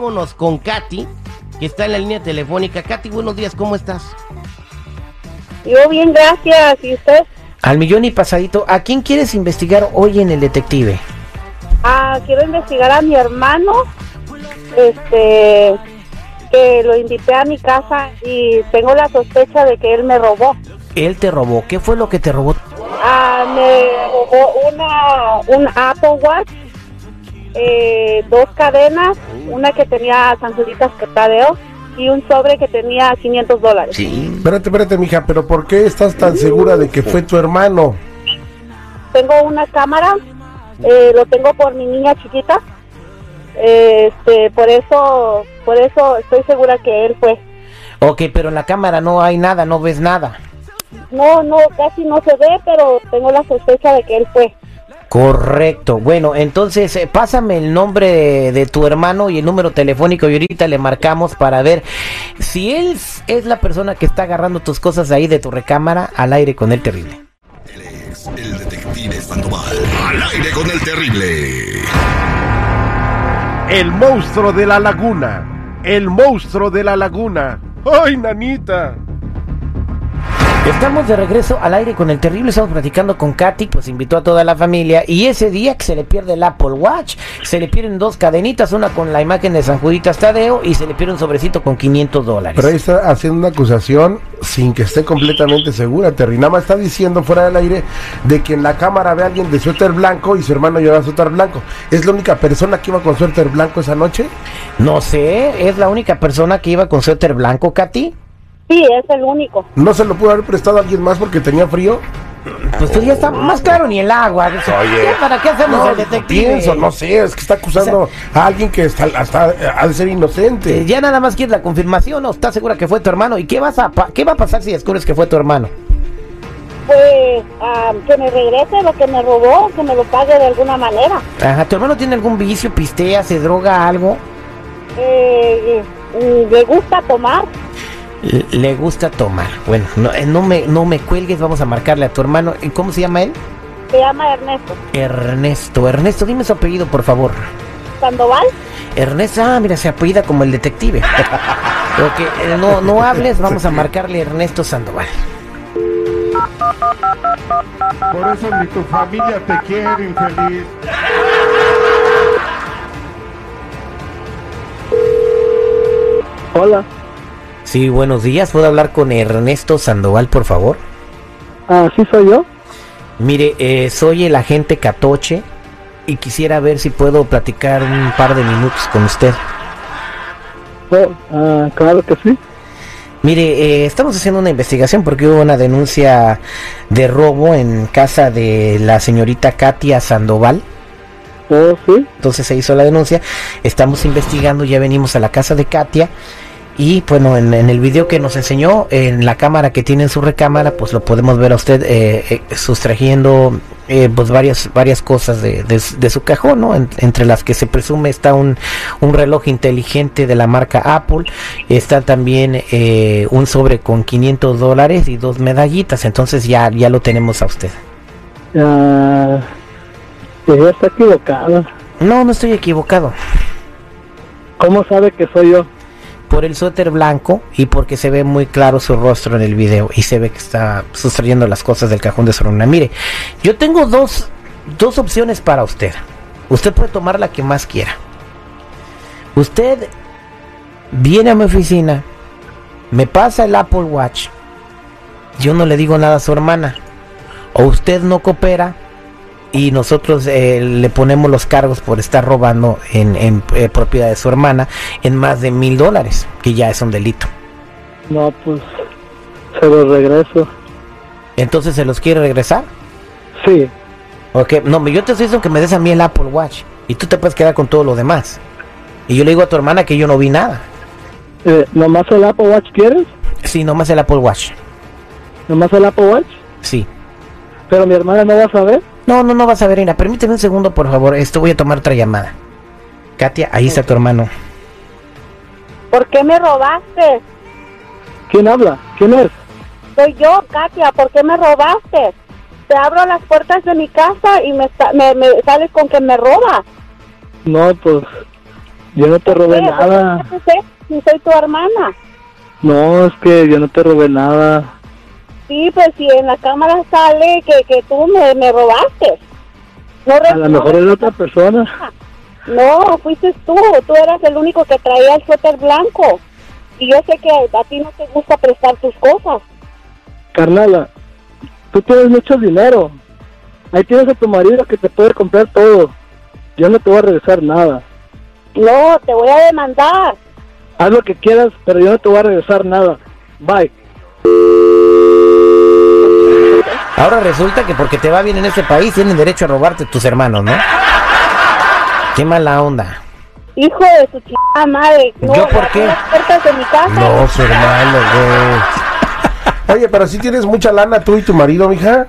Vámonos con Katy, que está en la línea telefónica. Katy, buenos días, ¿cómo estás? Yo bien, gracias. ¿Y usted? Al millón y pasadito, ¿a quién quieres investigar hoy en el detective? Ah, quiero investigar a mi hermano. Este, que lo invité a mi casa y tengo la sospecha de que él me robó. Él te robó. ¿Qué fue lo que te robó? Ah, me robó una, un Apple Watch, eh, dos cadenas, una que tenía sanjuditas que tadeo y un sobre que tenía 500 dólares. Sí. Espérate, espérate, mija, pero ¿por qué estás tan segura de que fue tu hermano? Tengo una cámara, eh, lo tengo por mi niña chiquita. Este, por eso, por eso estoy segura que él fue. Ok, pero en la cámara no hay nada, no ves nada. No, no, casi no se ve, pero tengo la sospecha de que él fue. Correcto. Bueno, entonces eh, pásame el nombre de, de tu hermano y el número telefónico y ahorita le marcamos para ver si él es la persona que está agarrando tus cosas ahí de tu recámara al aire con el terrible. Él es el detective Sandoval. Al aire con el terrible. El monstruo de la laguna. El monstruo de la laguna. ¡Ay, nanita! Estamos de regreso al aire con el terrible, estamos platicando con Katy, pues invitó a toda la familia y ese día que se le pierde el Apple Watch, se le pierden dos cadenitas, una con la imagen de San Juditas Tadeo y se le pierde un sobrecito con 500 dólares. Pero ahí está haciendo una acusación sin que esté completamente segura. Terry nada más está diciendo fuera del aire de que en la cámara ve a alguien de suéter blanco y su hermano lleva suéter blanco. ¿Es la única persona que iba con suéter blanco esa noche? No sé, es la única persona que iba con suéter blanco, Katy. Sí, es el único. ¿No se lo pudo haber prestado a alguien más porque tenía frío? Pues tú ya está más claro ni el agua. Dice, ¿ya ¿Para qué hacemos el detective? pienso, no sé, es que está acusando a alguien que está, hasta ha de ser inocente. Eh, ya nada más quieres la confirmación, ¿no? ¿Estás segura que fue tu hermano? ¿Y qué, vas a pa- qué va a pasar si descubres que fue tu hermano? Pues ah, que me regrese lo que me robó, que me lo pague de alguna manera. Ajá, ¿tu hermano tiene algún vicio, pistea, se droga, algo? Eh, mm, le gusta tomar. Le gusta tomar. Bueno, no, eh, no me, no me cuelgues, vamos a marcarle a tu hermano. ¿Y ¿Cómo se llama él? Se llama Ernesto. Ernesto. Ernesto, dime su apellido, por favor. Sandoval. Ernesto, ah, mira, se apellida como el detective. ok, eh, no, no hables, vamos a marcarle Ernesto Sandoval. Por eso ni tu familia te quiere, infeliz. Hola, Sí, buenos días. ¿Puedo hablar con Ernesto Sandoval, por favor? ah, ¿sí soy yo? Mire, eh, soy el agente Catoche y quisiera ver si puedo platicar un par de minutos con usted. Oh, ah, claro que sí. Mire, eh, estamos haciendo una investigación porque hubo una denuncia de robo en casa de la señorita Katia Sandoval. Oh, sí. Entonces se hizo la denuncia. Estamos investigando, ya venimos a la casa de Katia. Y bueno, en, en el video que nos enseñó, en la cámara que tiene en su recámara, pues lo podemos ver a usted eh, eh, sustrayendo eh, pues varias, varias cosas de, de su- de su cajón, ¿no? En- entre las que se presume está un, un reloj inteligente de la marca Apple, está también eh, un sobre con 500 dólares y dos medallitas, entonces ya, ya lo tenemos a usted. Ah, ella está equivocada. No, no estoy equivocado. ¿Cómo sabe que soy yo? Por el suéter blanco y porque se ve muy claro su rostro en el video y se ve que está sustrayendo las cosas del cajón de su hermana. Mire, yo tengo dos, dos opciones para usted. Usted puede tomar la que más quiera. Usted viene a mi oficina, me pasa el Apple Watch, yo no le digo nada a su hermana, o usted no coopera y nosotros eh, le ponemos los cargos por estar robando en, en, eh, propiedad de su hermana en más de mil dólares, que ya es un delito. No, pues se lo regreso. Entonces se los quiere regresar. Sí. Ok, no, yo te estoy diciendo que me des a mí el Apple Watch y tú te puedes quedar con todo lo demás. Y yo le digo a tu hermana que yo no vi nada. Eh, ¿Nomás el Apple Watch quieres? Sí, nomás el Apple Watch. ¿Nomás el Apple Watch? Sí. Pero mi hermana no va a saber. No, no, no vas a ver, Ina. Permíteme un segundo, por favor. Esto voy a tomar otra llamada. Katia, ahí está tu hermano. ¿Por qué me robaste? ¿Quién habla? ¿Quién es? Soy yo, Katia. ¿Por qué me robaste? Te abro las puertas de mi casa y me, me, me sales con que me robas. No, pues Yo no te robé nada. no sé soy tu hermana. No, es que yo no te robé nada. Sí, pues si en la cámara sale que, que tú me, me robaste. No, A lo mejor es otra persona. No, fuiste tú. Tú eras el único que traía el suéter blanco. Y yo sé que a ti no te gusta prestar tus cosas. Carnala, tú tienes mucho dinero. Ahí tienes a tu marido que te puede comprar todo. Yo no te voy a regresar nada. No, te voy a demandar. Haz lo que quieras, pero yo no te voy a regresar nada. Bye. Ahora resulta que porque te va bien en este país tienen derecho a robarte tus hermanos, ¿no? Qué mala onda. Hijo de su chingada madre. No, ¿Yo por qué? las de mi casa. No, su hermano, güey. Oye, pero si tienes mucha lana tú y tu marido, mija.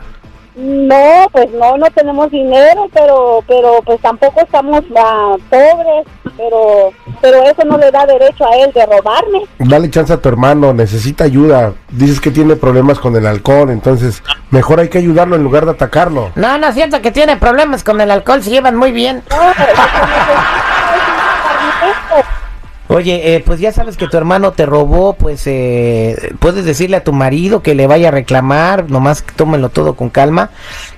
No, pues no, no tenemos dinero, pero, pero pues tampoco estamos ah, pobres, pero, pero eso no le da derecho a él de robarme. Dale chance a tu hermano, necesita ayuda. Dices que tiene problemas con el alcohol, entonces mejor hay que ayudarlo en lugar de atacarlo. No, no es cierto que tiene problemas con el alcohol, se llevan muy bien. No, Oye, eh, pues ya sabes que tu hermano te robó, pues eh, puedes decirle a tu marido que le vaya a reclamar, nomás que tómenlo todo con calma.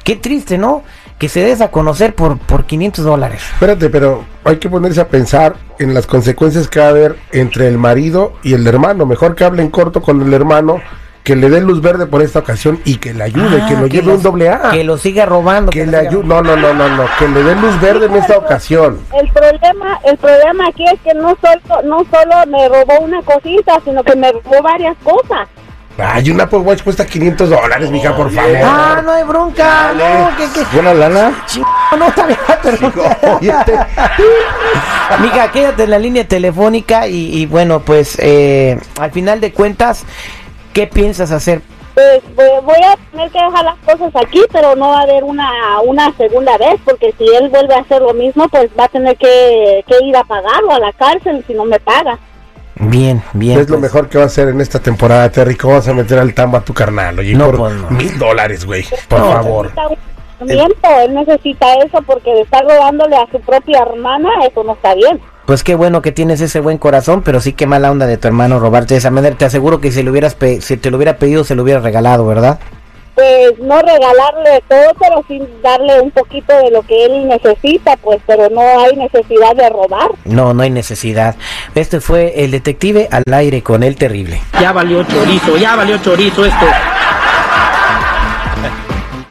Qué triste, ¿no? Que se des a conocer por, por 500 dólares. Espérate, pero hay que ponerse a pensar en las consecuencias que va a haber entre el marido y el hermano. Mejor que hable en corto con el hermano, que le dé luz verde por esta ocasión y que le ayude, Ah, que lo lleve los- un doble A. Que lo siga robando. Que le ayude. No, no, no, no, no. Que le dé luz verde en esta ocasión. El problema, el problema aquí es que no solo, no solo me robó una cosita, sino que me robó varias cosas. Ay, un Apple Watch cuesta 500 dólares, mija, por favor. Ah, no hay bronca. No, que, que, Buena lana. no, está bien, este- Mija, quédate en la línea telefónica y, y bueno, pues eh, al final de cuentas, ¿qué piensas hacer? Pues voy, voy a tener que dejar las cosas aquí, pero no va a haber una, una segunda vez, porque si él vuelve a hacer lo mismo, pues va a tener que, que ir a pagarlo a la cárcel si no me paga. Bien, bien. es lo pues. mejor que va a hacer en esta temporada, Terry. ¿Cómo vas a meter al tambo a tu carnal? Oye, No, por pues, no. mil dólares, güey. Por No, favor. Necesita un tratamiento, él necesita eso porque de estar robándole a su propia hermana, eso no está bien. Pues qué bueno que tienes ese buen corazón, pero sí qué mala onda de tu hermano robarte de esa manera. Te aseguro que si le hubieras pe- si te lo hubiera pedido se lo hubiera regalado, ¿verdad? Pues no regalarle todo, pero sí darle un poquito de lo que él necesita, pues, pero no hay necesidad de robar. No, no hay necesidad. Este fue el detective al aire con el terrible. Ya valió chorizo, ya valió chorizo esto.